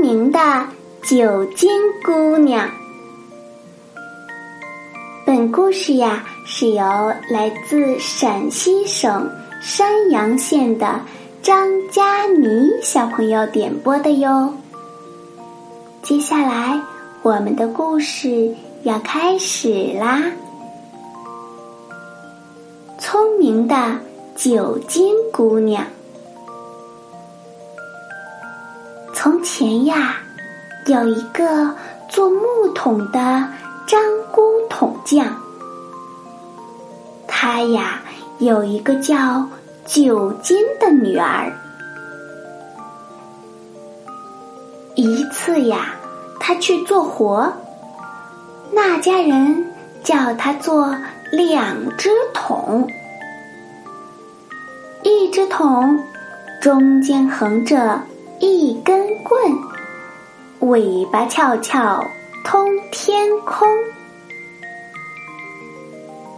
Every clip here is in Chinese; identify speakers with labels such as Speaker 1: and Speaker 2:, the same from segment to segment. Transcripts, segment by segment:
Speaker 1: 明的九金姑娘。本故事呀，是由来自陕西省山阳县的张佳妮小朋友点播的哟。接下来，我们的故事要开始啦！聪明的九金姑娘。从前呀，有一个做木桶的张姑桶匠。他呀有一个叫九斤的女儿。一次呀，他去做活，那家人叫他做两只桶，一只桶中间横着。一根棍，尾巴翘翘通天空；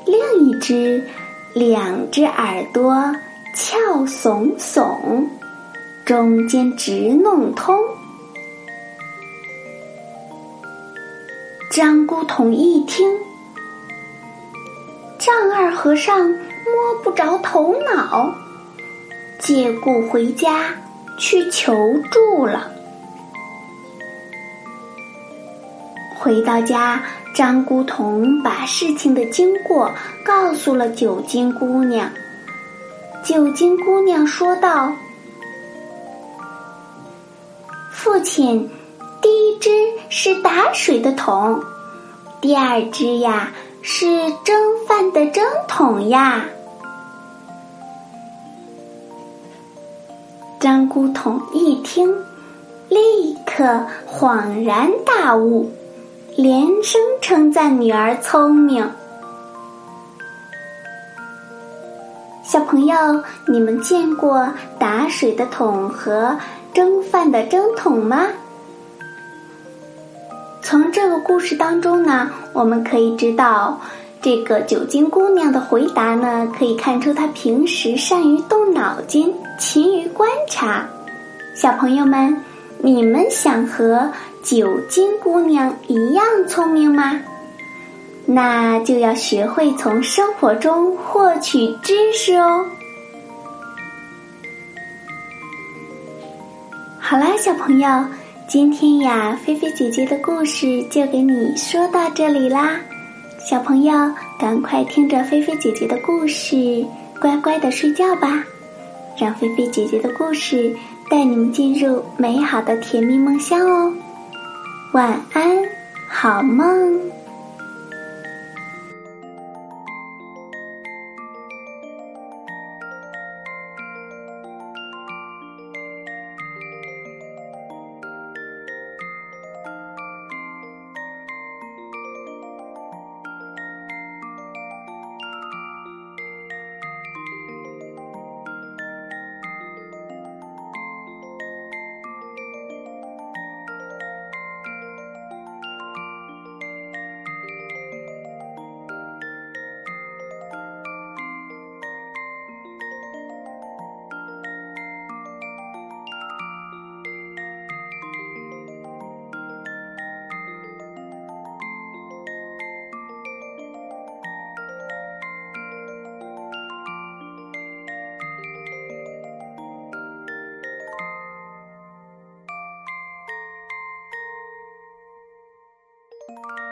Speaker 1: 另一只，两只耳朵翘耸耸，中间直弄通。张姑桶一听，丈二和尚摸不着头脑，借故回家。去求助了。回到家，张姑童把事情的经过告诉了九金姑娘。九金姑娘说道：“父亲，第一只是打水的桶，第二只呀是蒸饭的蒸桶呀。”张姑桶一听，立刻恍然大悟，连声称赞女儿聪明。小朋友，你们见过打水的桶和蒸饭的蒸桶吗？从这个故事当中呢，我们可以知道。这个九金姑娘的回答呢，可以看出她平时善于动脑筋，勤于观察。小朋友们，你们想和九金姑娘一样聪明吗？那就要学会从生活中获取知识哦。好啦，小朋友，今天呀，菲菲姐姐的故事就给你说到这里啦。小朋友，赶快听着菲菲姐姐的故事，乖乖的睡觉吧，让菲菲姐姐的故事带你们进入美好的甜蜜梦乡哦。晚安，好梦。you